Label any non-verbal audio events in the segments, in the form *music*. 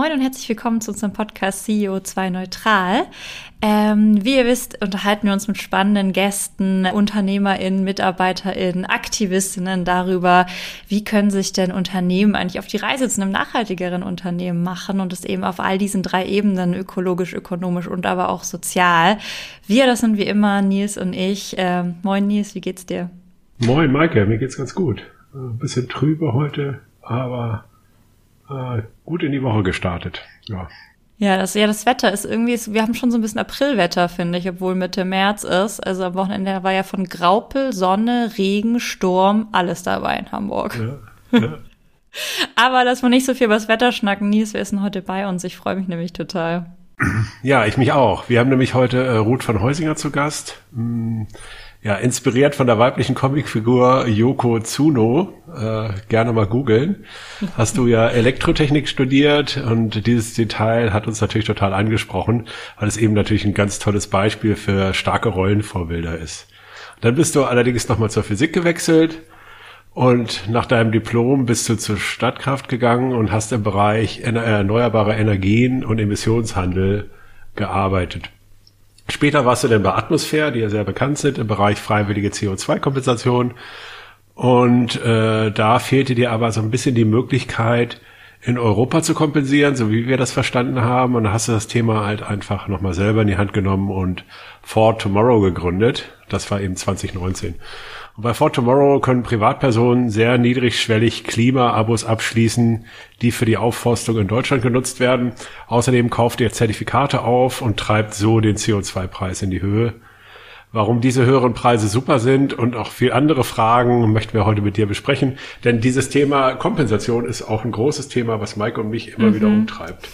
Moin und herzlich willkommen zu unserem Podcast CEO 2 Neutral. Ähm, wie ihr wisst, unterhalten wir uns mit spannenden Gästen, UnternehmerInnen, MitarbeiterInnen, AktivistInnen darüber, wie können sich denn Unternehmen eigentlich auf die Reise zu einem nachhaltigeren Unternehmen machen und es eben auf all diesen drei Ebenen, ökologisch, ökonomisch und aber auch sozial. Wir, das sind wie immer Nils und ich. Ähm, moin Nils, wie geht's dir? Moin Maike, mir geht's ganz gut. Ein bisschen trübe heute, aber äh, gut in die Woche gestartet. Ja. Ja, das, ja, das Wetter ist irgendwie, wir haben schon so ein bisschen Aprilwetter, finde ich, obwohl Mitte März ist. Also am Wochenende war ja von Graupel, Sonne, Regen, Sturm, alles dabei in Hamburg. Ja, *laughs* ja. Aber dass wir nicht so viel über das Wetter schnacken, Nies, wer ist denn heute bei uns? Ich freue mich nämlich total. Ja, ich mich auch. Wir haben nämlich heute äh, Ruth von Heusinger zu Gast. Hm ja, inspiriert von der weiblichen Comicfigur Yoko Tsuno, äh, gerne mal googeln, hast du ja Elektrotechnik studiert und dieses Detail hat uns natürlich total angesprochen, weil es eben natürlich ein ganz tolles Beispiel für starke Rollenvorbilder ist. Dann bist du allerdings nochmal zur Physik gewechselt und nach deinem Diplom bist du zur Stadtkraft gegangen und hast im Bereich erneuerbare Energien und Emissionshandel gearbeitet. Später warst du dann bei Atmosphäre, die ja sehr bekannt sind im Bereich freiwillige CO2-Kompensation. Und äh, da fehlte dir aber so ein bisschen die Möglichkeit, in Europa zu kompensieren, so wie wir das verstanden haben. Und da hast du das Thema halt einfach nochmal selber in die Hand genommen und For Tomorrow gegründet. Das war eben 2019. Bei For Tomorrow können Privatpersonen sehr niedrigschwellig Klima-Abos abschließen, die für die Aufforstung in Deutschland genutzt werden. Außerdem kauft ihr Zertifikate auf und treibt so den CO2-Preis in die Höhe. Warum diese höheren Preise super sind und auch viel andere Fragen möchten wir heute mit dir besprechen. Denn dieses Thema Kompensation ist auch ein großes Thema, was Mike und mich immer mhm. wieder umtreibt.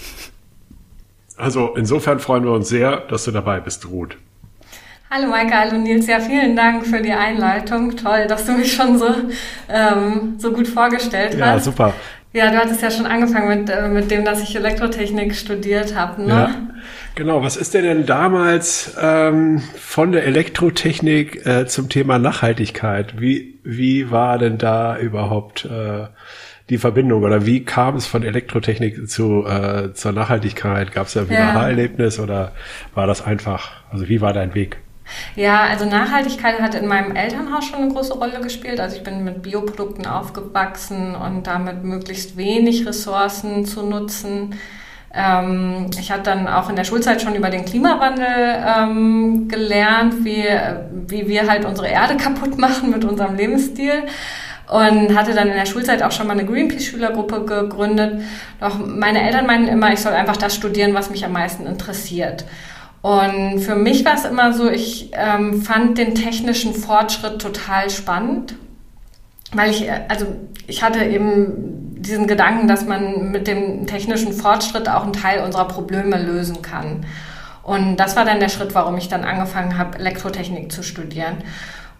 Also insofern freuen wir uns sehr, dass du dabei bist, Ruth. Hallo Maike, hallo Nils. Ja, vielen Dank für die Einleitung. Toll, dass du mich schon so, ähm, so gut vorgestellt hast. Ja, super. Ja, du hattest ja schon angefangen mit, äh, mit dem, dass ich Elektrotechnik studiert habe. Ne? Ja, genau. Was ist dir denn damals ähm, von der Elektrotechnik äh, zum Thema Nachhaltigkeit? Wie, wie war denn da überhaupt äh, die Verbindung oder wie kam es von Elektrotechnik zu, äh, zur Nachhaltigkeit? Gab es da ein Aha-Erlebnis oder war das einfach? Also wie war dein Weg? Ja, also Nachhaltigkeit hat in meinem Elternhaus schon eine große Rolle gespielt. Also ich bin mit Bioprodukten aufgewachsen und damit möglichst wenig Ressourcen zu nutzen. Ähm, ich habe dann auch in der Schulzeit schon über den Klimawandel ähm, gelernt, wie, wie wir halt unsere Erde *laughs* kaputt machen mit unserem Lebensstil und hatte dann in der Schulzeit auch schon mal eine Greenpeace-Schülergruppe gegründet. Doch meine Eltern meinten immer, ich soll einfach das studieren, was mich am meisten interessiert. Und für mich war es immer so, ich ähm, fand den technischen Fortschritt total spannend, weil ich, also ich hatte eben diesen Gedanken, dass man mit dem technischen Fortschritt auch einen Teil unserer Probleme lösen kann. Und das war dann der Schritt, warum ich dann angefangen habe, Elektrotechnik zu studieren.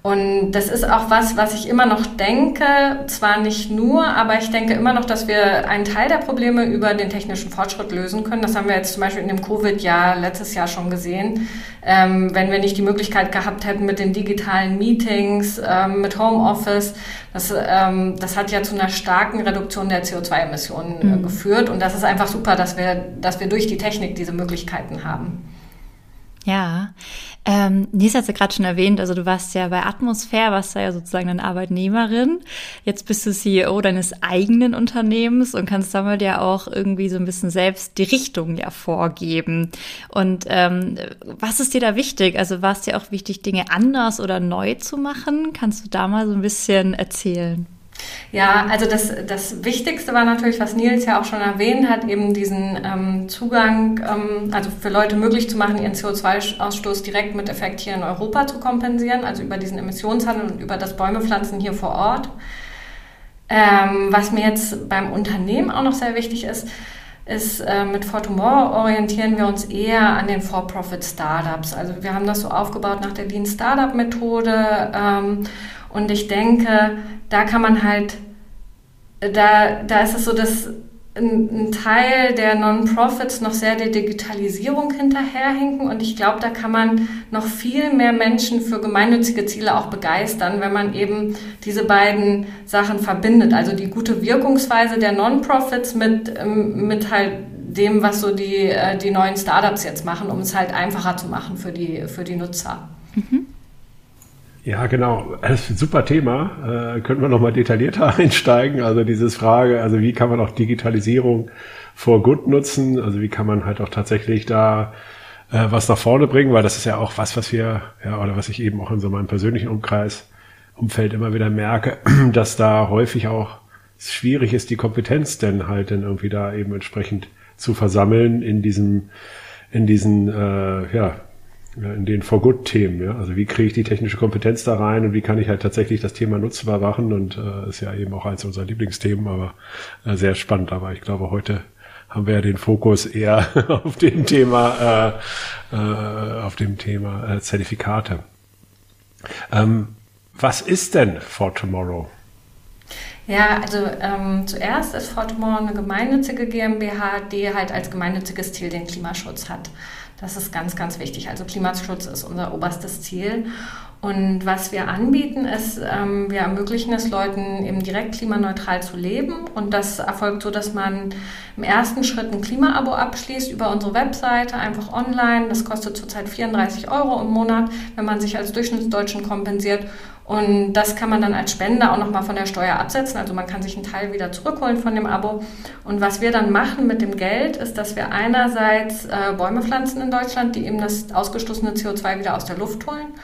Und das ist auch was, was ich immer noch denke, zwar nicht nur, aber ich denke immer noch, dass wir einen Teil der Probleme über den technischen Fortschritt lösen können. Das haben wir jetzt zum Beispiel in dem Covid-Jahr letztes Jahr schon gesehen. Ähm, wenn wir nicht die Möglichkeit gehabt hätten mit den digitalen Meetings, ähm, mit Homeoffice, das, ähm, das hat ja zu einer starken Reduktion der CO2-Emissionen äh, mhm. geführt. Und das ist einfach super, dass wir, dass wir durch die Technik diese Möglichkeiten haben. Ja, ähm, Nies hat ja gerade schon erwähnt, also du warst ja bei Atmosphäre, warst ja sozusagen eine Arbeitnehmerin. Jetzt bist du CEO deines eigenen Unternehmens und kannst damit ja auch irgendwie so ein bisschen selbst die Richtung ja vorgeben. Und ähm, was ist dir da wichtig? Also war es dir auch wichtig, Dinge anders oder neu zu machen? Kannst du da mal so ein bisschen erzählen? Ja, also das, das Wichtigste war natürlich, was Nils ja auch schon erwähnt hat, eben diesen ähm, Zugang, ähm, also für Leute möglich zu machen, ihren CO2-Ausstoß direkt mit Effekt hier in Europa zu kompensieren, also über diesen Emissionshandel und über das Bäumepflanzen hier vor Ort. Ähm, was mir jetzt beim Unternehmen auch noch sehr wichtig ist, ist, äh, mit For Tomorrow orientieren wir uns eher an den For-Profit-Startups. Also wir haben das so aufgebaut nach der Lean Startup-Methode ähm, und ich denke, da kann man halt, da, da ist es so, dass ein, Teil der Non-Profits noch sehr der Digitalisierung hinterherhinken und ich glaube, da kann man noch viel mehr Menschen für gemeinnützige Ziele auch begeistern, wenn man eben diese beiden Sachen verbindet. Also die gute Wirkungsweise der Non-Profits mit, ähm, mit halt dem, was so die, äh, die neuen Startups jetzt machen, um es halt einfacher zu machen für die, für die Nutzer. Mhm. Ja, genau. Das ist ein super Thema. Äh, könnten wir nochmal detaillierter *laughs* einsteigen. Also dieses Frage, also wie kann man auch Digitalisierung for good nutzen? Also wie kann man halt auch tatsächlich da äh, was nach vorne bringen? Weil das ist ja auch was, was wir, ja, oder was ich eben auch in so meinem persönlichen Umkreis, Umfeld immer wieder merke, *clears throat* dass da häufig auch schwierig ist, die Kompetenz denn halt dann irgendwie da eben entsprechend zu versammeln in diesem, in diesen, äh, ja, in den For Good-Themen. Ja? Also wie kriege ich die technische Kompetenz da rein und wie kann ich halt tatsächlich das Thema nutzbar machen und äh, ist ja eben auch eins unserer Lieblingsthemen, aber äh, sehr spannend. Aber ich glaube, heute haben wir ja den Fokus eher *laughs* auf dem Thema, äh, äh, auf dem Thema äh, Zertifikate. Ähm, was ist denn For Tomorrow? Ja, also ähm, zuerst ist For Tomorrow eine gemeinnützige GmbH, die halt als gemeinnütziges Ziel den Klimaschutz hat. Das ist ganz, ganz wichtig. Also Klimaschutz ist unser oberstes Ziel. Und was wir anbieten, ist, ähm, wir ermöglichen es Leuten eben direkt klimaneutral zu leben. Und das erfolgt so, dass man im ersten Schritt ein Klimaabo abschließt über unsere Webseite, einfach online. Das kostet zurzeit 34 Euro im Monat, wenn man sich als Durchschnittsdeutschen kompensiert. Und das kann man dann als Spender auch nochmal von der Steuer absetzen. Also man kann sich einen Teil wieder zurückholen von dem Abo. Und was wir dann machen mit dem Geld, ist, dass wir einerseits äh, Bäume pflanzen in Deutschland, die eben das ausgestoßene CO2 wieder aus der Luft holen.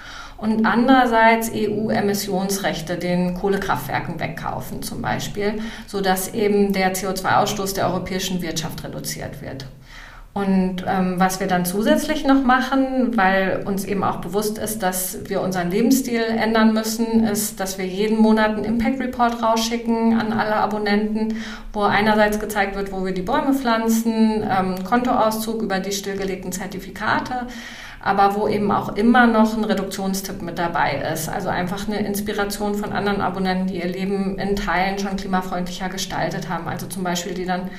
Und andererseits EU-Emissionsrechte den Kohlekraftwerken wegkaufen zum Beispiel, sodass eben der CO2-Ausstoß der europäischen Wirtschaft reduziert wird. Und ähm, was wir dann zusätzlich noch machen, weil uns eben auch bewusst ist, dass wir unseren Lebensstil ändern müssen, ist, dass wir jeden Monat einen Impact Report rausschicken an alle Abonnenten, wo einerseits gezeigt wird, wo wir die Bäume pflanzen, ähm, Kontoauszug über die stillgelegten Zertifikate, aber wo eben auch immer noch ein Reduktionstipp mit dabei ist. Also einfach eine Inspiration von anderen Abonnenten, die ihr Leben in Teilen schon klimafreundlicher gestaltet haben. Also zum Beispiel, die dann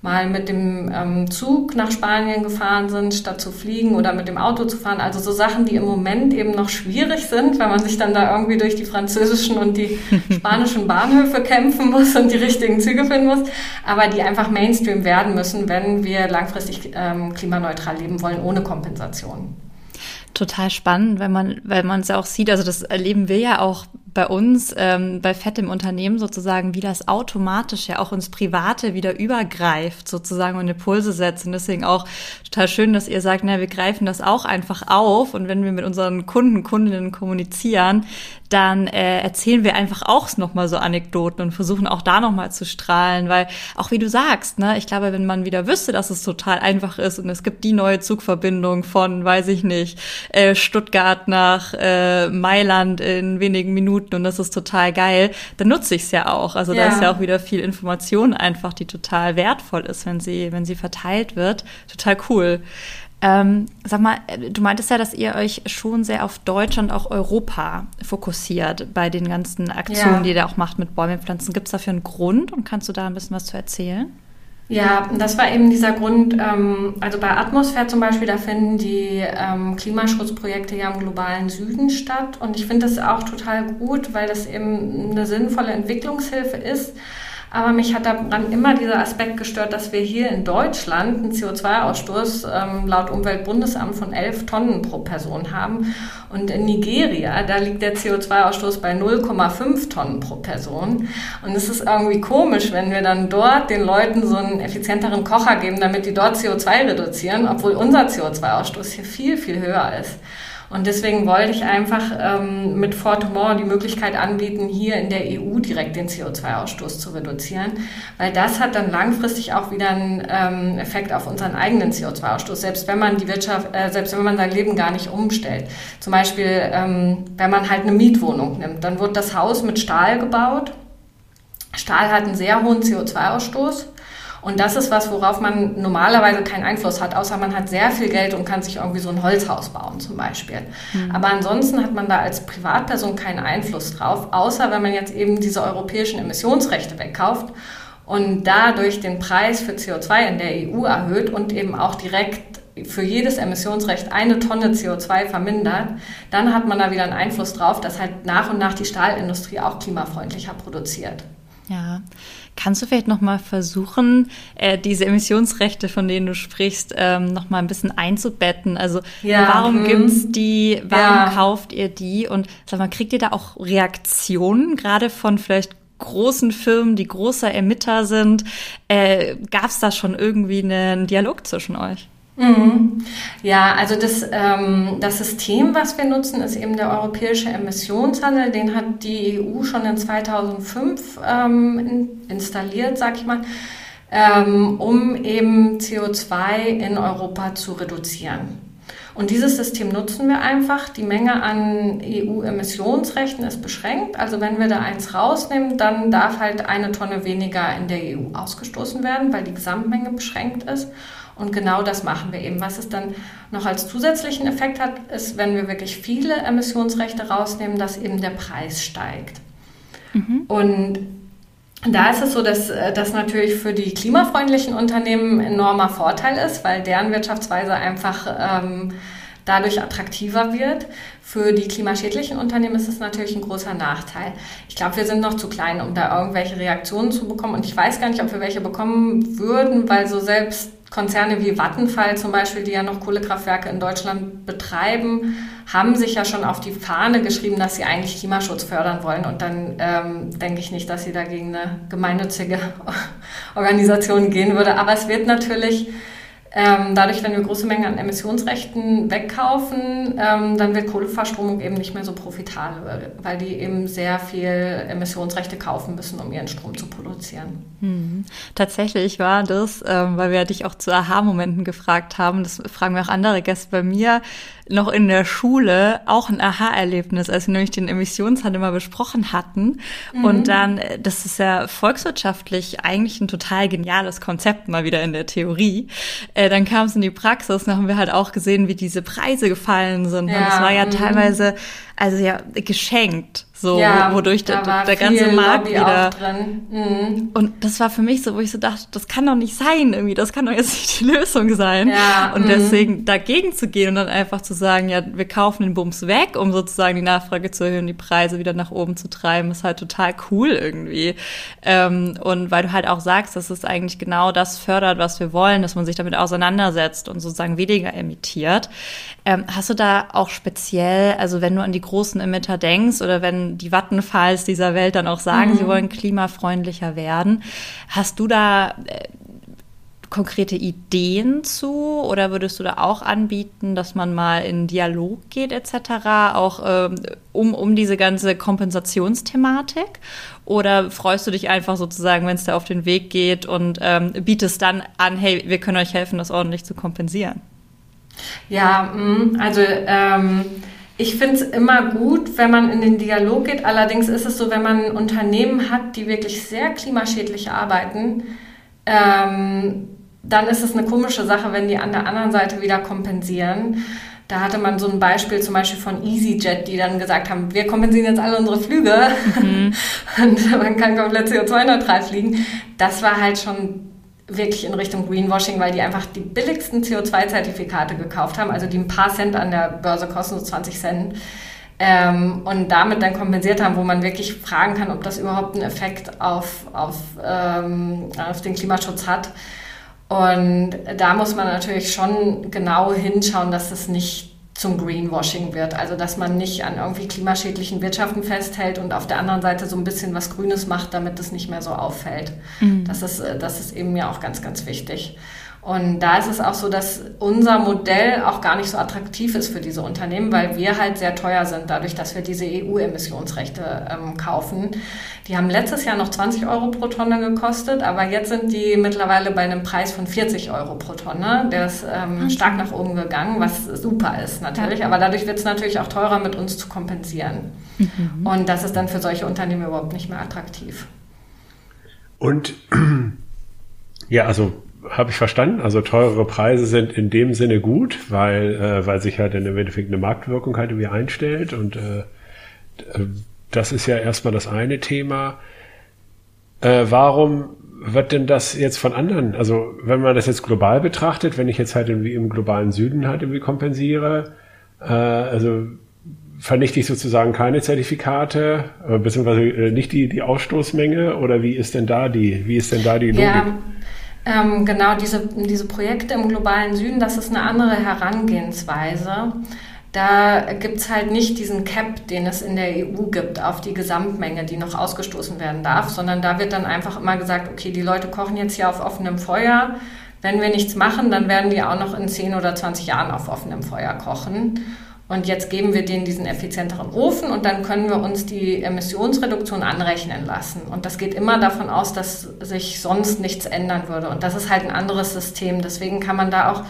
mal mit dem ähm, Zug nach Spanien gefahren sind, statt zu fliegen oder mit dem Auto zu fahren. Also so Sachen, die im Moment eben noch schwierig sind, weil man sich dann da irgendwie durch die französischen und die *laughs* spanischen Bahnhöfe kämpfen muss und die richtigen Züge finden muss, aber die einfach Mainstream werden müssen, wenn wir langfristig ähm, klimaneutral leben wollen, ohne Kompensation total spannend, wenn man, weil man es ja auch sieht, also das erleben wir ja auch bei uns, ähm, bei Fett im Unternehmen sozusagen, wie das automatisch ja auch ins Private wieder übergreift sozusagen und Impulse setzt. Und deswegen auch total schön, dass ihr sagt, na, wir greifen das auch einfach auf. Und wenn wir mit unseren Kunden, Kundinnen kommunizieren, dann äh, erzählen wir einfach auch nochmal so Anekdoten und versuchen auch da nochmal zu strahlen, weil auch wie du sagst, ne, ich glaube, wenn man wieder wüsste, dass es total einfach ist und es gibt die neue Zugverbindung von, weiß ich nicht, äh, Stuttgart nach äh, Mailand in wenigen Minuten und das ist total geil, dann nutze ich es ja auch. Also ja. da ist ja auch wieder viel Information einfach, die total wertvoll ist, wenn sie, wenn sie verteilt wird. Total cool. Ähm, sag mal, du meintest ja, dass ihr euch schon sehr auf Deutschland, auch Europa fokussiert bei den ganzen Aktionen, ja. die ihr auch macht mit Bäumen pflanzen. Gibt es dafür einen Grund und kannst du da ein bisschen was zu erzählen? Ja, das war eben dieser Grund, ähm, also bei Atmosphäre zum Beispiel, da finden die ähm, Klimaschutzprojekte ja im globalen Süden statt. Und ich finde das auch total gut, weil das eben eine sinnvolle Entwicklungshilfe ist. Aber mich hat daran immer dieser Aspekt gestört, dass wir hier in Deutschland einen CO2-Ausstoß ähm, laut Umweltbundesamt von 11 Tonnen pro Person haben. Und in Nigeria, da liegt der CO2-Ausstoß bei 0,5 Tonnen pro Person. Und es ist irgendwie komisch, wenn wir dann dort den Leuten so einen effizienteren Kocher geben, damit die dort CO2 reduzieren, obwohl unser CO2-Ausstoß hier viel, viel höher ist. Und deswegen wollte ich einfach ähm, mit Fortemont die Möglichkeit anbieten, hier in der EU direkt den CO2-Ausstoß zu reduzieren, weil das hat dann langfristig auch wieder einen ähm, Effekt auf unseren eigenen CO2-Ausstoß, selbst wenn man die Wirtschaft, äh, selbst wenn man sein Leben gar nicht umstellt. Zum Beispiel, ähm, wenn man halt eine Mietwohnung nimmt, dann wird das Haus mit Stahl gebaut. Stahl hat einen sehr hohen CO2-Ausstoß. Und das ist was, worauf man normalerweise keinen Einfluss hat, außer man hat sehr viel Geld und kann sich irgendwie so ein Holzhaus bauen zum Beispiel. Mhm. Aber ansonsten hat man da als Privatperson keinen Einfluss drauf, außer wenn man jetzt eben diese europäischen Emissionsrechte wegkauft. und dadurch den Preis für CO2 in der EU erhöht und eben auch direkt für jedes Emissionsrecht eine Tonne CO2 vermindert, dann hat man da wieder einen Einfluss drauf, dass halt nach und nach die Stahlindustrie auch klimafreundlicher produziert. Ja, kannst du vielleicht noch mal versuchen, äh, diese Emissionsrechte, von denen du sprichst, ähm, noch mal ein bisschen einzubetten? Also ja, warum hm. gibt's die? Warum ja. kauft ihr die? Und sag mal, kriegt ihr da auch Reaktionen gerade von vielleicht großen Firmen, die großer Emitter sind? Äh, Gab es da schon irgendwie einen Dialog zwischen euch? Mhm. Ja, also das, ähm, das System, was wir nutzen, ist eben der europäische Emissionshandel. Den hat die EU schon in 2005 ähm, in, installiert, sag ich mal, ähm, um eben CO2 in Europa zu reduzieren. Und dieses System nutzen wir einfach. Die Menge an EU-Emissionsrechten ist beschränkt. Also wenn wir da eins rausnehmen, dann darf halt eine Tonne weniger in der EU ausgestoßen werden, weil die Gesamtmenge beschränkt ist. Und genau das machen wir eben. Was es dann noch als zusätzlichen Effekt hat, ist, wenn wir wirklich viele Emissionsrechte rausnehmen, dass eben der Preis steigt. Mhm. Und da ist es so, dass das natürlich für die klimafreundlichen Unternehmen ein enormer Vorteil ist, weil deren Wirtschaftsweise einfach ähm, dadurch attraktiver wird. Für die klimaschädlichen Unternehmen ist es natürlich ein großer Nachteil. Ich glaube, wir sind noch zu klein, um da irgendwelche Reaktionen zu bekommen. Und ich weiß gar nicht, ob wir welche bekommen würden, weil so selbst Konzerne wie Vattenfall zum Beispiel, die ja noch Kohlekraftwerke in Deutschland betreiben, haben sich ja schon auf die Fahne geschrieben, dass sie eigentlich Klimaschutz fördern wollen. Und dann ähm, denke ich nicht, dass sie dagegen eine gemeinnützige *laughs* Organisation gehen würde. Aber es wird natürlich ähm, dadurch, wenn wir große Mengen an Emissionsrechten wegkaufen, ähm, dann wird Kohleverstromung eben nicht mehr so profitabel, weil die eben sehr viel Emissionsrechte kaufen müssen, um ihren Strom zu produzieren. Hm. Tatsächlich war das, ähm, weil wir dich auch zu Aha-Momenten gefragt haben, das fragen wir auch andere Gäste bei mir, noch in der Schule auch ein Aha-Erlebnis, als wir nämlich den Emissionshandel mal besprochen hatten. Mhm. Und dann, äh, das ist ja volkswirtschaftlich eigentlich ein total geniales Konzept mal wieder in der Theorie. Äh, dann kam es in die Praxis, dann haben wir halt auch gesehen, wie diese Preise gefallen sind. Ja, und das war ja mhm. teilweise, also ja, geschenkt. So, ja, wodurch der, der ganze Markt Lobby wieder. Mhm. Und das war für mich so, wo ich so dachte, das kann doch nicht sein, irgendwie, das kann doch jetzt nicht die Lösung sein. Ja, und mh. deswegen dagegen zu gehen und dann einfach zu sagen, ja, wir kaufen den Bums weg, um sozusagen die Nachfrage zu erhöhen, die Preise wieder nach oben zu treiben, ist halt total cool irgendwie. Ähm, und weil du halt auch sagst, dass es eigentlich genau das fördert, was wir wollen, dass man sich damit auseinandersetzt und sozusagen weniger emittiert. Ähm, hast du da auch speziell, also wenn du an die großen Emitter denkst oder wenn die Vattenfalls dieser Welt dann auch sagen, mhm. sie wollen klimafreundlicher werden. Hast du da äh, konkrete Ideen zu oder würdest du da auch anbieten, dass man mal in Dialog geht etc., auch ähm, um, um diese ganze Kompensationsthematik? Oder freust du dich einfach sozusagen, wenn es da auf den Weg geht und ähm, bietest dann an, hey, wir können euch helfen, das ordentlich zu kompensieren? Ja, mm, also ähm ich finde es immer gut, wenn man in den Dialog geht. Allerdings ist es so, wenn man Unternehmen hat, die wirklich sehr klimaschädlich arbeiten, ähm, dann ist es eine komische Sache, wenn die an der anderen Seite wieder kompensieren. Da hatte man so ein Beispiel zum Beispiel von EasyJet, die dann gesagt haben, wir kompensieren jetzt alle unsere Flüge mhm. *laughs* und man kann komplett CO2-neutral fliegen. Das war halt schon wirklich in Richtung Greenwashing, weil die einfach die billigsten CO2-Zertifikate gekauft haben, also die ein paar Cent an der Börse kosten, so 20 Cent. Ähm, und damit dann kompensiert haben, wo man wirklich fragen kann, ob das überhaupt einen Effekt auf, auf, ähm, auf den Klimaschutz hat. Und da muss man natürlich schon genau hinschauen, dass es nicht zum Greenwashing wird. Also dass man nicht an irgendwie klimaschädlichen Wirtschaften festhält und auf der anderen Seite so ein bisschen was Grünes macht, damit es nicht mehr so auffällt. Mhm. Das, ist, äh, das ist eben mir auch ganz, ganz wichtig. Und da ist es auch so, dass unser Modell auch gar nicht so attraktiv ist für diese Unternehmen, weil wir halt sehr teuer sind, dadurch, dass wir diese EU-Emissionsrechte ähm, kaufen. Die haben letztes Jahr noch 20 Euro pro Tonne gekostet, aber jetzt sind die mittlerweile bei einem Preis von 40 Euro pro Tonne. Der ist ähm, stark nach oben gegangen, was super ist natürlich, ja. aber dadurch wird es natürlich auch teurer, mit uns zu kompensieren. Mhm. Und das ist dann für solche Unternehmen überhaupt nicht mehr attraktiv. Und *clears throat* ja, also habe ich verstanden. Also teurere Preise sind in dem Sinne gut, weil, äh, weil sich halt in im Endeffekt eine Marktwirkung halt irgendwie einstellt. Und äh, das ist ja erstmal das eine Thema. Äh, warum, wird denn das jetzt von anderen, also wenn man das jetzt global betrachtet, wenn ich jetzt halt irgendwie im globalen Süden halt irgendwie kompensiere, äh, also vernichte ich sozusagen keine Zertifikate, äh, beziehungsweise äh, nicht die, die Ausstoßmenge oder wie ist denn da die, wie ist denn da die Logik? Ja. Ähm, genau, diese, diese Projekte im globalen Süden, das ist eine andere Herangehensweise. Da gibt es halt nicht diesen Cap, den es in der EU gibt, auf die Gesamtmenge, die noch ausgestoßen werden darf, sondern da wird dann einfach immer gesagt, okay, die Leute kochen jetzt hier auf offenem Feuer. Wenn wir nichts machen, dann werden die auch noch in 10 oder 20 Jahren auf offenem Feuer kochen. Und jetzt geben wir denen diesen effizienteren Ofen und dann können wir uns die Emissionsreduktion anrechnen lassen. Und das geht immer davon aus, dass sich sonst nichts ändern würde. Und das ist halt ein anderes System. Deswegen kann man da auch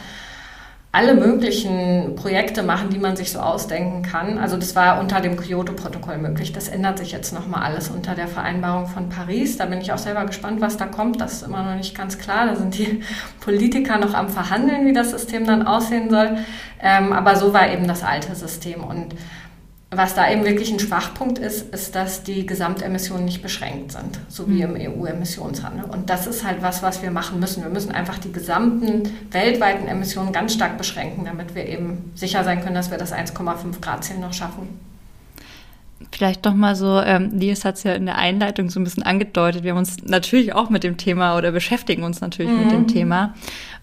alle möglichen Projekte machen, die man sich so ausdenken kann. Also das war unter dem Kyoto-Protokoll möglich. Das ändert sich jetzt nochmal alles unter der Vereinbarung von Paris. Da bin ich auch selber gespannt, was da kommt. Das ist immer noch nicht ganz klar. Da sind die *laughs* Politiker noch am Verhandeln, wie das System dann aussehen soll. Ähm, aber so war eben das alte System. Und was da eben wirklich ein Schwachpunkt ist, ist, dass die Gesamtemissionen nicht beschränkt sind, so wie im mhm. EU-Emissionshandel. Und das ist halt was, was wir machen müssen. Wir müssen einfach die gesamten weltweiten Emissionen ganz stark beschränken, damit wir eben sicher sein können, dass wir das 1,5 Grad Ziel noch schaffen. Vielleicht noch mal so, ähm, Nils hat es ja in der Einleitung so ein bisschen angedeutet. Wir haben uns natürlich auch mit dem Thema oder beschäftigen uns natürlich mhm. mit dem mhm. Thema.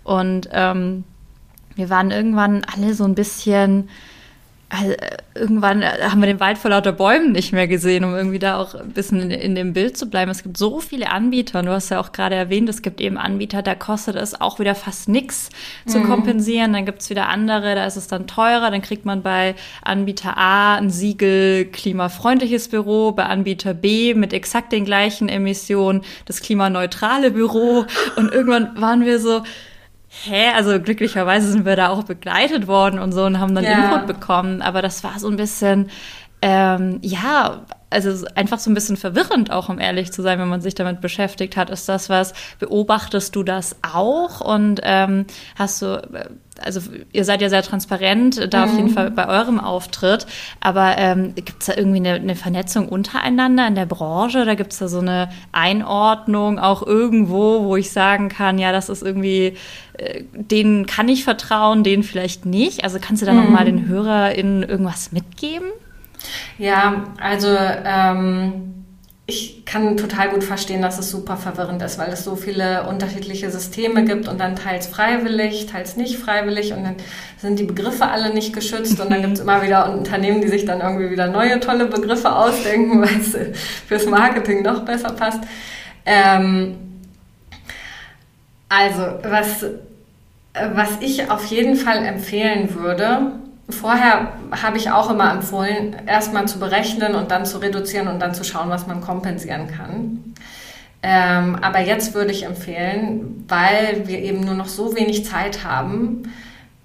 Und ähm, wir waren irgendwann alle so ein bisschen also, irgendwann äh, haben wir den Wald vor lauter Bäumen nicht mehr gesehen, um irgendwie da auch ein bisschen in, in, dem Bild zu bleiben. Es gibt so viele Anbieter, und du hast ja auch gerade erwähnt, es gibt eben Anbieter, da kostet es auch wieder fast nichts zu mhm. kompensieren. Dann gibt es wieder andere, da ist es dann teurer. Dann kriegt man bei Anbieter A ein Siegel klimafreundliches Büro, bei Anbieter B mit exakt den gleichen Emissionen das klimaneutrale Büro. Und irgendwann waren wir so, hä, also glücklicherweise sind wir da auch begleitet worden und so und haben dann ja. Input bekommen, aber das war so ein bisschen, ähm, ja, also einfach so ein bisschen verwirrend auch, um ehrlich zu sein, wenn man sich damit beschäftigt hat. Ist das was, beobachtest du das auch und ähm, hast du, also ihr seid ja sehr transparent da mhm. auf jeden mhm. Fall bei eurem Auftritt, aber ähm, gibt es da irgendwie eine, eine, Vernetzung untereinander in der Branche? Da gibt es da so eine Einordnung auch irgendwo, wo ich sagen kann, ja, das ist irgendwie, äh, denen kann ich vertrauen, denen vielleicht nicht. Also kannst du da mhm. nochmal den HörerInnen irgendwas mitgeben? Ja, also ähm, ich kann total gut verstehen, dass es super verwirrend ist, weil es so viele unterschiedliche Systeme gibt und dann teils freiwillig, teils nicht freiwillig und dann sind die Begriffe alle nicht geschützt und dann gibt es immer wieder Unternehmen, die sich dann irgendwie wieder neue tolle Begriffe ausdenken, *laughs* weil es fürs Marketing noch besser passt. Ähm, also, was, was ich auf jeden Fall empfehlen würde, Vorher habe ich auch immer empfohlen, erstmal zu berechnen und dann zu reduzieren und dann zu schauen, was man kompensieren kann. Ähm, aber jetzt würde ich empfehlen, weil wir eben nur noch so wenig Zeit haben,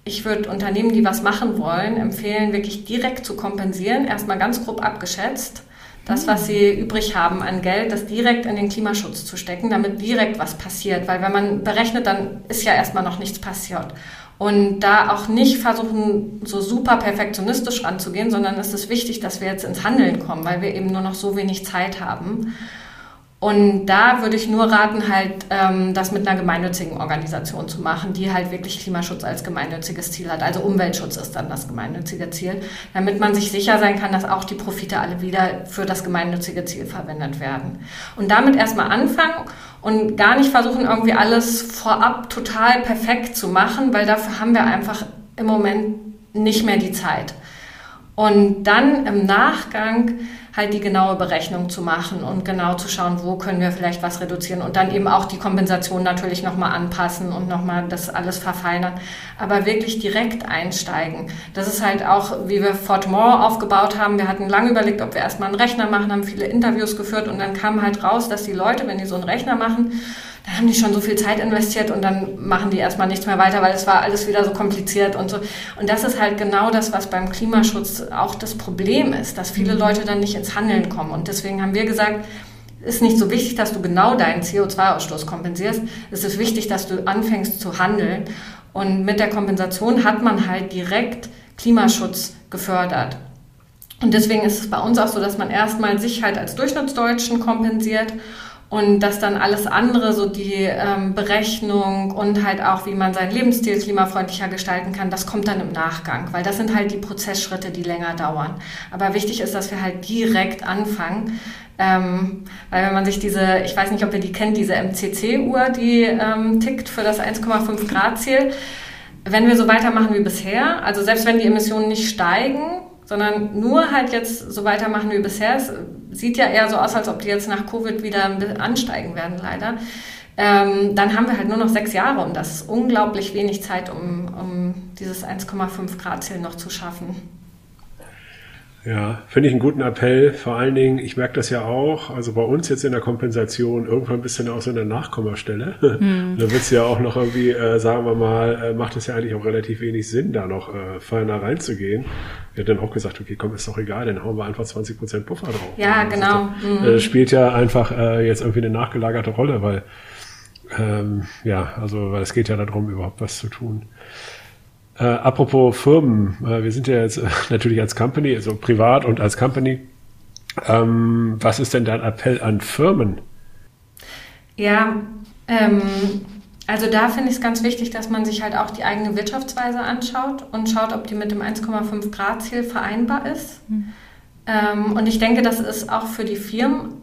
ich würde Unternehmen, die was machen wollen, empfehlen, wirklich direkt zu kompensieren, erstmal ganz grob abgeschätzt. Das, was sie übrig haben an Geld, das direkt in den Klimaschutz zu stecken, damit direkt was passiert. Weil wenn man berechnet, dann ist ja erstmal noch nichts passiert. Und da auch nicht versuchen, so super perfektionistisch ranzugehen, sondern es ist wichtig, dass wir jetzt ins Handeln kommen, weil wir eben nur noch so wenig Zeit haben. Und da würde ich nur raten, halt ähm, das mit einer gemeinnützigen Organisation zu machen, die halt wirklich Klimaschutz als gemeinnütziges Ziel hat. Also Umweltschutz ist dann das gemeinnützige Ziel, damit man sich sicher sein kann, dass auch die Profite alle wieder für das gemeinnützige Ziel verwendet werden. Und damit erstmal anfangen und gar nicht versuchen, irgendwie alles vorab total perfekt zu machen, weil dafür haben wir einfach im Moment nicht mehr die Zeit. Und dann im Nachgang halt die genaue Berechnung zu machen und genau zu schauen, wo können wir vielleicht was reduzieren und dann eben auch die Kompensation natürlich nochmal anpassen und nochmal das alles verfeinern. Aber wirklich direkt einsteigen. Das ist halt auch, wie wir Fort More aufgebaut haben. Wir hatten lange überlegt, ob wir erstmal einen Rechner machen, haben viele Interviews geführt und dann kam halt raus, dass die Leute, wenn die so einen Rechner machen, dann haben die schon so viel Zeit investiert und dann machen die erstmal nichts mehr weiter, weil es war alles wieder so kompliziert und so. Und das ist halt genau das, was beim Klimaschutz auch das Problem ist, dass viele mhm. Leute dann nicht ins Handeln kommen. Und deswegen haben wir gesagt, ist nicht so wichtig, dass du genau deinen CO2-Ausstoß kompensierst. Es ist wichtig, dass du anfängst zu handeln. Und mit der Kompensation hat man halt direkt Klimaschutz gefördert. Und deswegen ist es bei uns auch so, dass man erstmal sich halt als Durchschnittsdeutschen kompensiert und dass dann alles andere, so die ähm, Berechnung und halt auch, wie man seinen Lebensstil klimafreundlicher gestalten kann, das kommt dann im Nachgang, weil das sind halt die Prozessschritte, die länger dauern. Aber wichtig ist, dass wir halt direkt anfangen, ähm, weil wenn man sich diese, ich weiß nicht, ob ihr die kennt, diese MCC-Uhr, die ähm, tickt für das 1,5 Grad Ziel, wenn wir so weitermachen wie bisher, also selbst wenn die Emissionen nicht steigen, sondern nur halt jetzt so weitermachen wie bisher. Es sieht ja eher so aus, als ob die jetzt nach Covid wieder ansteigen werden, leider. Ähm, dann haben wir halt nur noch sechs Jahre und das ist unglaublich wenig Zeit, um, um dieses 1,5 Grad Ziel noch zu schaffen. Ja, finde ich einen guten Appell. Vor allen Dingen, ich merke das ja auch, also bei uns jetzt in der Kompensation irgendwann bist du dann auch so in der Nachkommastelle. Mhm. *laughs* Da wird es ja auch noch irgendwie, äh, sagen wir mal, äh, macht es ja eigentlich auch relativ wenig Sinn, da noch äh, feiner reinzugehen. Wir haben dann auch gesagt, okay, komm, ist doch egal, dann hauen wir einfach 20 Prozent Puffer drauf. Ja, also genau. Das, mhm. spielt ja einfach äh, jetzt irgendwie eine nachgelagerte Rolle, weil ähm, ja, also weil es geht ja darum, überhaupt was zu tun. Äh, apropos Firmen, äh, wir sind ja jetzt äh, *laughs* natürlich als Company, also privat und als Company. Ähm, was ist denn dein Appell an Firmen? Ja, ähm, also da finde ich es ganz wichtig, dass man sich halt auch die eigene Wirtschaftsweise anschaut und schaut, ob die mit dem 1,5 Grad Ziel vereinbar ist. Mhm. Ähm, und ich denke, das ist auch für die Firmen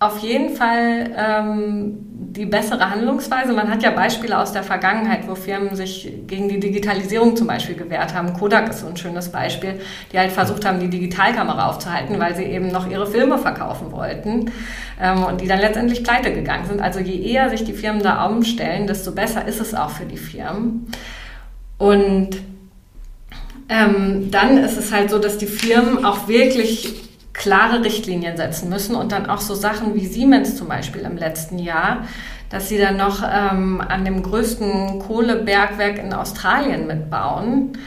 auf jeden Fall ähm, die bessere Handlungsweise. Man hat ja Beispiele aus der Vergangenheit, wo Firmen sich gegen die Digitalisierung zum Beispiel gewehrt haben. Kodak ist so ein schönes Beispiel, die halt versucht haben, die Digitalkamera aufzuhalten, weil sie eben noch ihre Filme verkaufen wollten ähm, und die dann letztendlich pleite gegangen sind. Also je eher sich die Firmen da umstellen, desto besser ist es auch für die Firmen. Und ähm, dann ist es halt so, dass die Firmen auch wirklich klare Richtlinien setzen müssen und dann auch so Sachen wie Siemens zum Beispiel im letzten Jahr, dass sie dann noch ähm, an dem größten Kohlebergwerk in Australien mitbauen.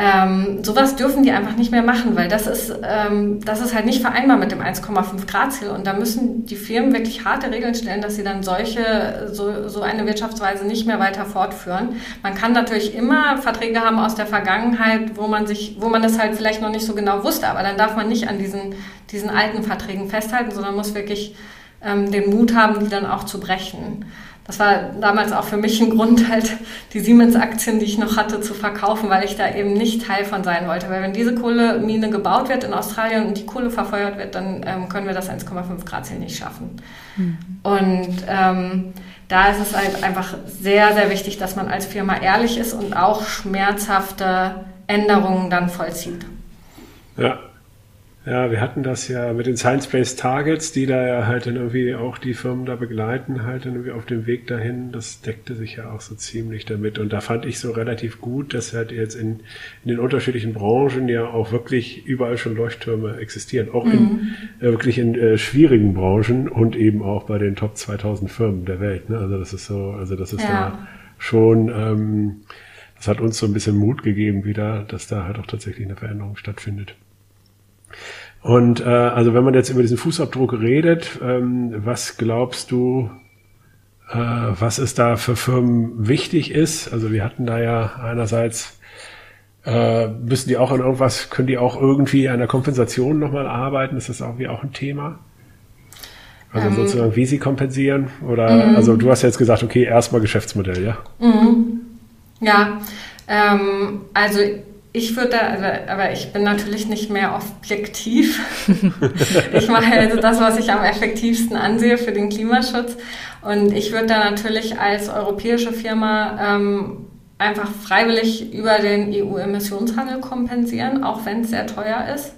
Ähm, sowas dürfen die einfach nicht mehr machen, weil das ist, ähm, das ist halt nicht vereinbar mit dem 1,5 Grad Ziel. Und da müssen die Firmen wirklich harte Regeln stellen, dass sie dann solche, so, so eine Wirtschaftsweise nicht mehr weiter fortführen. Man kann natürlich immer Verträge haben aus der Vergangenheit, wo man sich, wo man das halt vielleicht noch nicht so genau wusste, aber dann darf man nicht an diesen, diesen alten Verträgen festhalten, sondern muss wirklich ähm, den Mut haben, die dann auch zu brechen das war damals auch für mich ein Grund, halt die Siemens-Aktien, die ich noch hatte, zu verkaufen, weil ich da eben nicht Teil von sein wollte. Weil wenn diese Kohlemine gebaut wird in Australien und die Kohle verfeuert wird, dann ähm, können wir das 1,5 Grad Ziel nicht schaffen. Mhm. Und ähm, da ist es halt einfach sehr, sehr wichtig, dass man als Firma ehrlich ist und auch schmerzhafte Änderungen dann vollzieht. Ja, ja, wir hatten das ja mit den Science-Based Targets, die da ja halt dann irgendwie auch die Firmen da begleiten, halt dann irgendwie auf dem Weg dahin. Das deckte sich ja auch so ziemlich damit. Und da fand ich so relativ gut, dass halt jetzt in, in den unterschiedlichen Branchen ja auch wirklich überall schon Leuchttürme existieren. Auch in, mhm. äh, wirklich in äh, schwierigen Branchen und eben auch bei den Top 2000 Firmen der Welt. Ne? Also das ist so, also das ist ja. da schon, ähm, das hat uns so ein bisschen Mut gegeben wieder, dass da halt auch tatsächlich eine Veränderung stattfindet. Und äh, also wenn man jetzt über diesen Fußabdruck redet, ähm, was glaubst du, äh, was es da für Firmen wichtig ist? Also wir hatten da ja einerseits äh, müssen die auch an irgendwas, können die auch irgendwie an der Kompensation nochmal arbeiten? Ist das irgendwie auch ein Thema? Also ähm, sozusagen, wie sie kompensieren? Oder mhm. also du hast jetzt gesagt, okay, erstmal Geschäftsmodell, ja? Mhm. Ja, ähm, also ich würde, aber ich bin natürlich nicht mehr objektiv. *laughs* ich mache also das, was ich am effektivsten ansehe für den Klimaschutz. Und ich würde da natürlich als europäische Firma ähm, einfach freiwillig über den EU-Emissionshandel kompensieren, auch wenn es sehr teuer ist.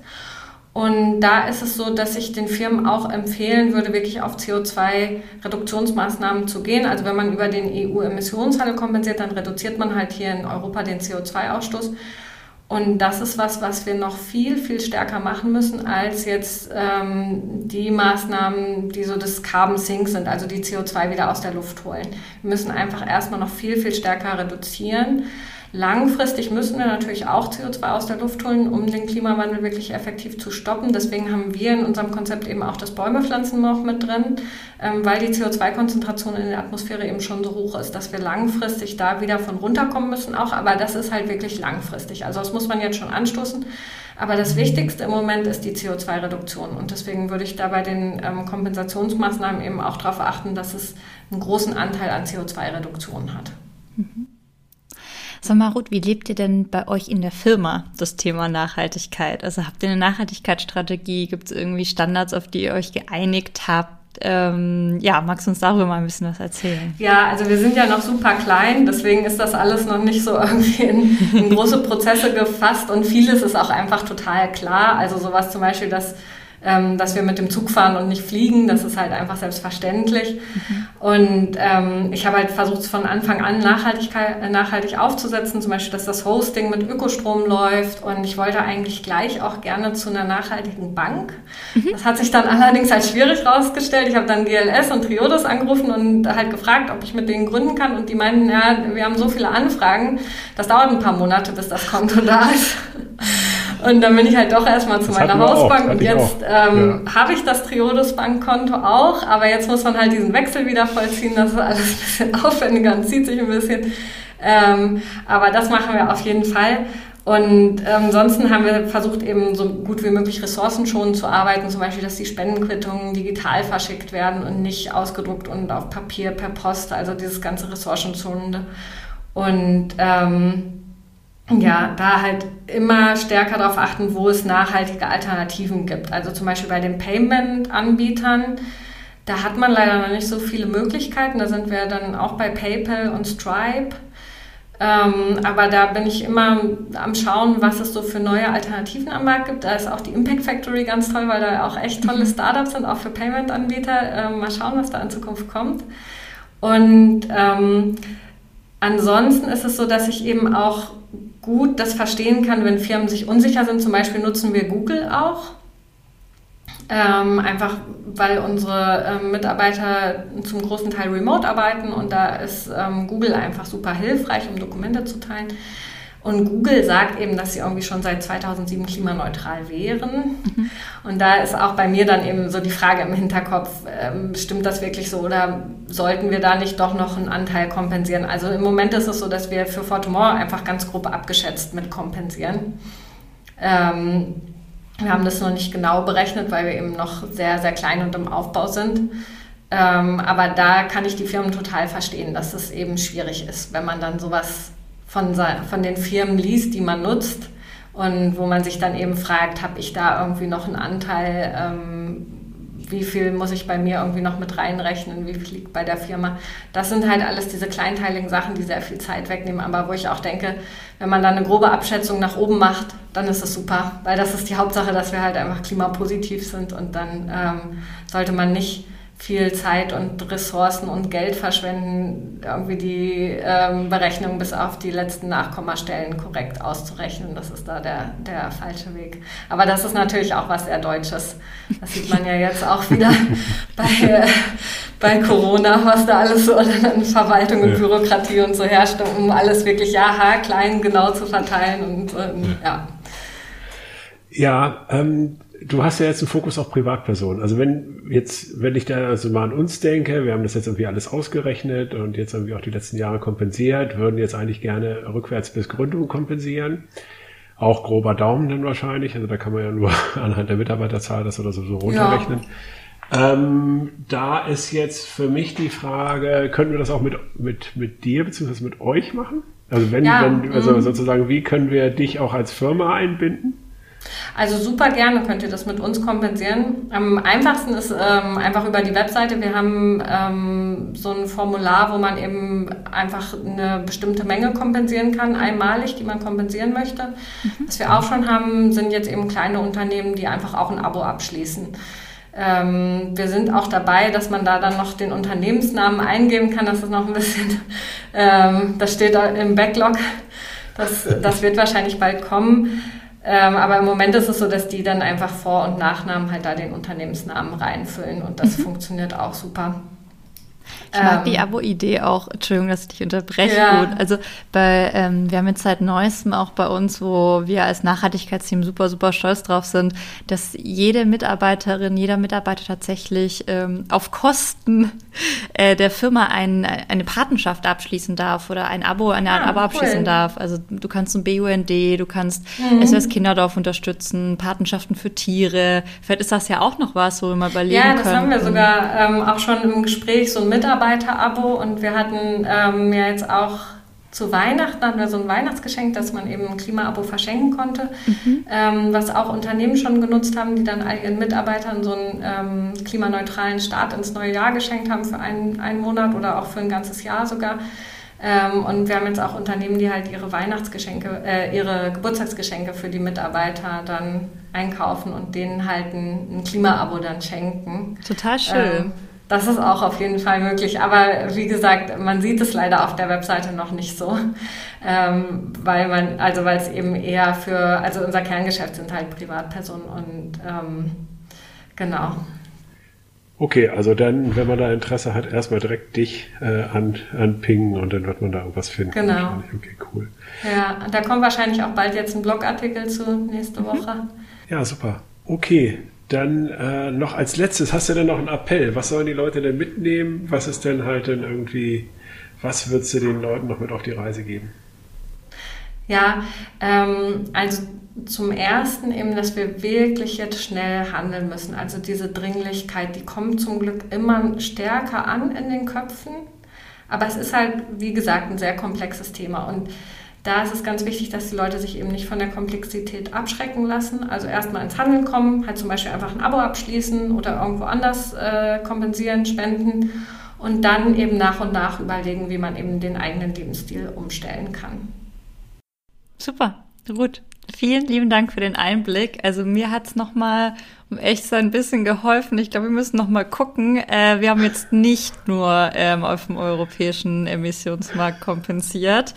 Und da ist es so, dass ich den Firmen auch empfehlen würde, wirklich auf CO2-Reduktionsmaßnahmen zu gehen. Also wenn man über den EU-Emissionshandel kompensiert, dann reduziert man halt hier in Europa den CO2-Ausstoß. Und das ist was, was wir noch viel, viel stärker machen müssen als jetzt ähm, die Maßnahmen, die so das Carbon Sink sind, also die CO2 wieder aus der Luft holen. Wir müssen einfach erstmal noch viel, viel stärker reduzieren. Langfristig müssen wir natürlich auch CO2 aus der Luft holen, um den Klimawandel wirklich effektiv zu stoppen. Deswegen haben wir in unserem Konzept eben auch das Bäumepflanzen noch mit drin, ähm, weil die CO2-Konzentration in der Atmosphäre eben schon so hoch ist, dass wir langfristig da wieder von runterkommen müssen auch. Aber das ist halt wirklich langfristig. Also das muss man jetzt schon anstoßen. Aber das Wichtigste im Moment ist die CO2-Reduktion. Und deswegen würde ich da bei den ähm, Kompensationsmaßnahmen eben auch darauf achten, dass es einen großen Anteil an CO2-Reduktion hat. Mhm. Sag mal, Ruth, wie lebt ihr denn bei euch in der Firma das Thema Nachhaltigkeit? Also habt ihr eine Nachhaltigkeitsstrategie? Gibt es irgendwie Standards, auf die ihr euch geeinigt habt? Ähm, ja, magst du uns darüber mal ein bisschen was erzählen? Ja, also wir sind ja noch super klein, deswegen ist das alles noch nicht so *laughs* irgendwie in, in große Prozesse gefasst und vieles ist auch einfach total klar. Also sowas zum Beispiel, dass ähm, dass wir mit dem Zug fahren und nicht fliegen. Das ist halt einfach selbstverständlich. Mhm. Und ähm, ich habe halt versucht, von Anfang an Nachhaltigkeit, äh, nachhaltig aufzusetzen, zum Beispiel, dass das Hosting mit Ökostrom läuft. Und ich wollte eigentlich gleich auch gerne zu einer nachhaltigen Bank. Mhm. Das hat sich dann allerdings als schwierig rausgestellt. Ich habe dann GLS und Triodos angerufen und halt gefragt, ob ich mit denen gründen kann. Und die meinten, ja, wir haben so viele Anfragen, das dauert ein paar Monate, bis das Konto da ist. Und dann bin ich halt doch erstmal zu das meiner Hausbank und jetzt ähm, ja. habe ich das Triodos Bankkonto auch, aber jetzt muss man halt diesen Wechsel wieder vollziehen. Das ist alles *laughs* ein bisschen aufwendiger und zieht sich ein bisschen. Ähm, aber das machen wir auf jeden Fall. Und ähm, ansonsten haben wir versucht, eben so gut wie möglich ressourcenschonend zu arbeiten, zum Beispiel, dass die Spendenquittungen digital verschickt werden und nicht ausgedruckt und auf Papier per Post, also dieses ganze ressourcenschonende. Und ähm, ja, da halt immer stärker darauf achten, wo es nachhaltige Alternativen gibt. Also zum Beispiel bei den Payment-Anbietern, da hat man leider noch nicht so viele Möglichkeiten. Da sind wir dann auch bei PayPal und Stripe. Ähm, aber da bin ich immer am Schauen, was es so für neue Alternativen am Markt gibt. Da ist auch die Impact Factory ganz toll, weil da auch echt tolle mhm. Startups sind, auch für Payment-Anbieter. Ähm, mal schauen, was da in Zukunft kommt. Und ähm, ansonsten ist es so, dass ich eben auch gut das verstehen kann, wenn Firmen sich unsicher sind. Zum Beispiel nutzen wir Google auch. Ähm, einfach weil unsere ähm, Mitarbeiter zum großen Teil remote arbeiten und da ist ähm, Google einfach super hilfreich, um Dokumente zu teilen. Und Google sagt eben, dass sie irgendwie schon seit 2007 klimaneutral wären. Mhm. Und da ist auch bei mir dann eben so die Frage im Hinterkopf, ähm, stimmt das wirklich so oder sollten wir da nicht doch noch einen Anteil kompensieren? Also im Moment ist es so, dass wir für Fortumor einfach ganz grob abgeschätzt mit kompensieren. Ähm, wir haben das noch nicht genau berechnet, weil wir eben noch sehr, sehr klein und im Aufbau sind. Ähm, aber da kann ich die Firmen total verstehen, dass es eben schwierig ist, wenn man dann sowas von, von den Firmen liest, die man nutzt und wo man sich dann eben fragt, habe ich da irgendwie noch einen Anteil, ähm, wie viel muss ich bei mir irgendwie noch mit reinrechnen, wie viel liegt bei der Firma. Das sind halt alles diese kleinteiligen Sachen, die sehr viel Zeit wegnehmen, aber wo ich auch denke, wenn man dann eine grobe Abschätzung nach oben macht, dann ist es super, weil das ist die Hauptsache, dass wir halt einfach klimapositiv sind und dann ähm, sollte man nicht viel Zeit und Ressourcen und Geld verschwenden, irgendwie die ähm, Berechnung bis auf die letzten Nachkommastellen korrekt auszurechnen. Das ist da der, der falsche Weg. Aber das ist natürlich auch was sehr Deutsches. Das sieht man ja jetzt auch wieder *laughs* bei, äh, bei Corona, was da alles so an Verwaltung und ja. Bürokratie und so herrscht, um alles wirklich ja haarklein genau zu verteilen und ähm, ja. Ja, ähm, du hast ja jetzt einen Fokus auf Privatpersonen. Also wenn jetzt, wenn ich da also mal an uns denke, wir haben das jetzt irgendwie alles ausgerechnet und jetzt irgendwie auch die letzten Jahre kompensiert, würden jetzt eigentlich gerne rückwärts bis Gründung kompensieren. Auch grober Daumen dann wahrscheinlich. Also da kann man ja nur *laughs* anhand der Mitarbeiterzahl das oder so, so runterrechnen. Ja. Ähm, da ist jetzt für mich die Frage, können wir das auch mit, mit, mit dir bzw. mit euch machen? Also wenn, ja, wenn, also mm. sozusagen, wie können wir dich auch als Firma einbinden? Also super gerne könnt ihr das mit uns kompensieren. Am einfachsten ist ähm, einfach über die Webseite. Wir haben ähm, so ein Formular, wo man eben einfach eine bestimmte Menge kompensieren kann, einmalig, die man kompensieren möchte. Mhm. Was wir auch schon haben, sind jetzt eben kleine Unternehmen, die einfach auch ein Abo abschließen. Ähm, wir sind auch dabei, dass man da dann noch den Unternehmensnamen eingeben kann. Das ist noch ein bisschen, *laughs* ähm, das steht da im Backlog. Das, das wird wahrscheinlich bald kommen. Ähm, aber im Moment ist es so, dass die dann einfach Vor- und Nachnamen halt da den Unternehmensnamen reinfüllen und das mhm. funktioniert auch super. Ich mag ähm, die Abo-Idee auch, Entschuldigung, dass ich dich unterbreche. Ja. Gut. Also bei, ähm, wir haben jetzt seit neuestem auch bei uns, wo wir als Nachhaltigkeitsteam super, super stolz drauf sind, dass jede Mitarbeiterin, jeder Mitarbeiter tatsächlich ähm, auf Kosten äh, der Firma ein, eine Patenschaft abschließen darf oder ein Abo, eine Art ah, Abo abschließen cool. darf. Also du kannst ein BUND, du kannst mhm. SOS Kinderdorf unterstützen, Patenschaften für Tiere. Vielleicht ist das ja auch noch was, wo wir mal überlegen können. Ja, das können. haben wir sogar ähm, auch schon im Gespräch, so ein Mitarbeiter-Abo und wir hatten ähm, ja jetzt auch zu Weihnachten hatten wir so ein Weihnachtsgeschenk, dass man eben ein Klima-Abo verschenken konnte, mhm. ähm, was auch Unternehmen schon genutzt haben, die dann all ihren Mitarbeitern so einen ähm, klimaneutralen Start ins neue Jahr geschenkt haben für einen, einen Monat oder auch für ein ganzes Jahr sogar. Ähm, und wir haben jetzt auch Unternehmen, die halt ihre Weihnachtsgeschenke, äh, ihre Geburtstagsgeschenke für die Mitarbeiter dann einkaufen und denen halt ein, ein Klima-Abo dann schenken. Total schön. Das ist auch auf jeden Fall möglich. Aber wie gesagt, man sieht es leider auf der Webseite noch nicht so. Ähm, weil man, also weil es eben eher für, also unser Kerngeschäft sind halt Privatpersonen und ähm, genau. Okay, also dann, wenn man da Interesse hat, erstmal direkt dich äh, an, anpingen und dann wird man da irgendwas finden. Genau. Okay, cool. Ja, da kommt wahrscheinlich auch bald jetzt ein Blogartikel zu nächste Woche. Ja, super. Okay, dann äh, noch als letztes, hast du denn noch einen Appell? Was sollen die Leute denn mitnehmen? Was ist denn halt denn irgendwie, was würdest du den Leuten noch mit auf die Reise geben? Ja, ähm, also zum Ersten eben, dass wir wirklich jetzt schnell handeln müssen. Also diese Dringlichkeit, die kommt zum Glück immer stärker an in den Köpfen. Aber es ist halt, wie gesagt, ein sehr komplexes Thema. Und da ist es ganz wichtig, dass die Leute sich eben nicht von der Komplexität abschrecken lassen. Also erstmal ins Handeln kommen, halt zum Beispiel einfach ein Abo abschließen oder irgendwo anders äh, kompensieren, spenden und dann eben nach und nach überlegen, wie man eben den eigenen Lebensstil umstellen kann. Super, gut. Vielen lieben Dank für den Einblick. Also mir hat's nochmal um echt so ein bisschen geholfen. Ich glaube, wir müssen noch mal gucken. Äh, wir haben jetzt nicht nur ähm, auf dem europäischen Emissionsmarkt kompensiert.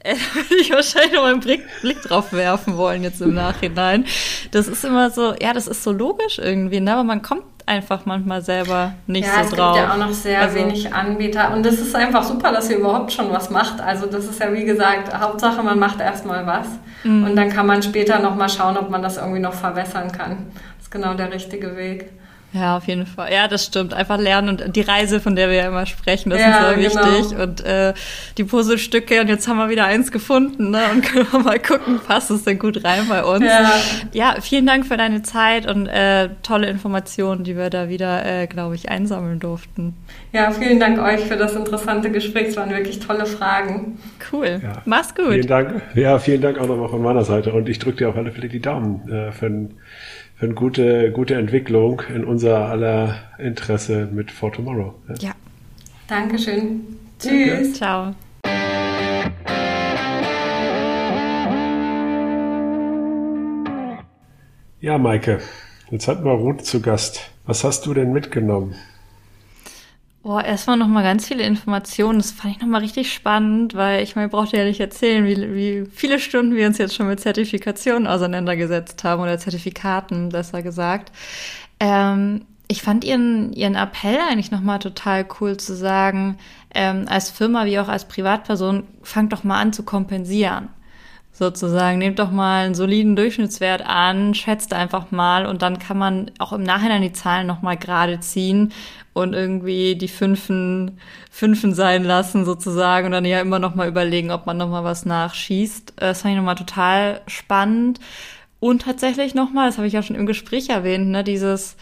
Äh, *laughs* da würde ich wahrscheinlich noch mal einen Blick, Blick drauf werfen wollen jetzt im Nachhinein. Das ist immer so, ja, das ist so logisch irgendwie, ne? aber man kommt einfach manchmal selber nicht ja, so drauf. Ja, es gibt ja auch noch sehr also, wenig Anbieter und das ist einfach super, dass ihr überhaupt schon was macht. Also das ist ja wie gesagt, Hauptsache man macht erstmal was mhm. und dann kann man später noch mal schauen, ob man das irgendwie noch verbessern kann genau der richtige Weg. Ja, auf jeden Fall. Ja, das stimmt. Einfach lernen und die Reise, von der wir ja immer sprechen, das ja, ist sehr genau. wichtig. Und äh, die Puzzlestücke, und jetzt haben wir wieder eins gefunden, ne? Und *laughs* können wir mal gucken, passt es denn gut rein bei uns. Ja, ja vielen Dank für deine Zeit und äh, tolle Informationen, die wir da wieder, äh, glaube ich, einsammeln durften. Ja, vielen Dank euch für das interessante Gespräch. Es waren wirklich tolle Fragen. Cool. Ja. Mach's gut. Vielen Dank. Ja, vielen Dank auch nochmal von meiner Seite. Und ich drücke dir auf alle Fälle die Daumen äh, für ein für eine gute, gute Entwicklung in unser aller Interesse mit For Tomorrow. Ja. ja. Dankeschön. Tschüss. Ciao. Ja, Maike, jetzt hatten wir Ruth zu Gast. Was hast du denn mitgenommen? Boah, erstmal nochmal ganz viele Informationen. Das fand ich nochmal richtig spannend, weil ich meine, brauchte ja nicht erzählen, wie, wie viele Stunden wir uns jetzt schon mit Zertifikationen auseinandergesetzt haben oder Zertifikaten, besser gesagt. Ähm, ich fand ihren, ihren Appell eigentlich nochmal total cool zu sagen, ähm, als Firma wie auch als Privatperson, fangt doch mal an zu kompensieren sozusagen. Nehmt doch mal einen soliden Durchschnittswert an, schätzt einfach mal und dann kann man auch im Nachhinein die Zahlen nochmal gerade ziehen und irgendwie die Fünfen, Fünfen sein lassen sozusagen und dann ja immer nochmal überlegen, ob man nochmal was nachschießt. Das fand ich nochmal total spannend. Und tatsächlich nochmal, das habe ich ja schon im Gespräch erwähnt, ne, dieses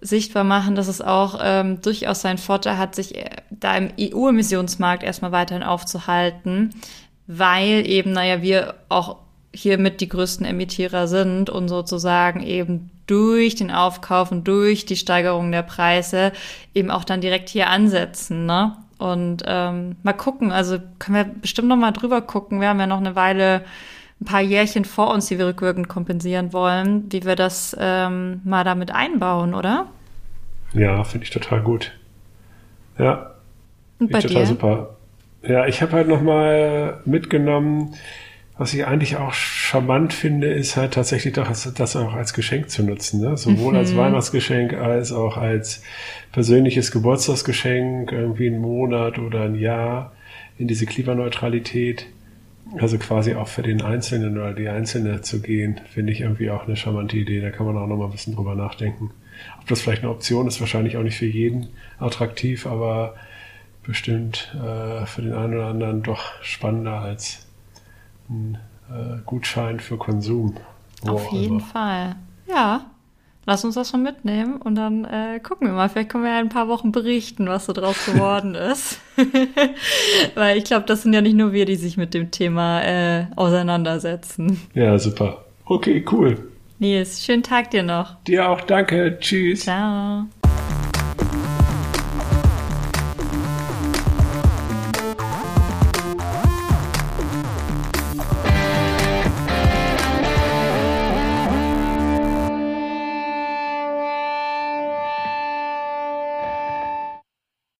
sichtbar machen, dass es auch ähm, durchaus seinen Vorteil hat, sich äh, da im EU-Emissionsmarkt erstmal weiterhin aufzuhalten weil eben, naja, wir auch hiermit die größten Emittierer sind und sozusagen eben durch den Aufkauf und durch die Steigerung der Preise eben auch dann direkt hier ansetzen, ne? Und ähm, mal gucken, also können wir bestimmt noch mal drüber gucken. Wir haben ja noch eine Weile, ein paar Jährchen vor uns, die wir rückwirkend kompensieren wollen, wie wir das ähm, mal damit einbauen, oder? Ja, finde ich total gut. Ja. Und bei total dir? super. Ja, ich habe halt nochmal mitgenommen, was ich eigentlich auch charmant finde, ist halt tatsächlich doch das auch als Geschenk zu nutzen. Ne? Sowohl mhm. als Weihnachtsgeschenk als auch als persönliches Geburtstagsgeschenk, irgendwie einen Monat oder ein Jahr in diese Klimaneutralität. Also quasi auch für den Einzelnen oder die Einzelne zu gehen, finde ich irgendwie auch eine charmante Idee. Da kann man auch noch mal ein bisschen drüber nachdenken. Ob das vielleicht eine Option ist, wahrscheinlich auch nicht für jeden attraktiv, aber bestimmt äh, für den einen oder anderen doch spannender als ein äh, Gutschein für Konsum. Auf jeden immer. Fall. Ja, lass uns das schon mitnehmen und dann äh, gucken wir mal. Vielleicht können wir ja in ein paar Wochen berichten, was so draus *laughs* geworden ist. *laughs* Weil ich glaube, das sind ja nicht nur wir, die sich mit dem Thema äh, auseinandersetzen. Ja, super. Okay, cool. Nils, schönen Tag dir noch. Dir auch, danke. Tschüss. Ciao.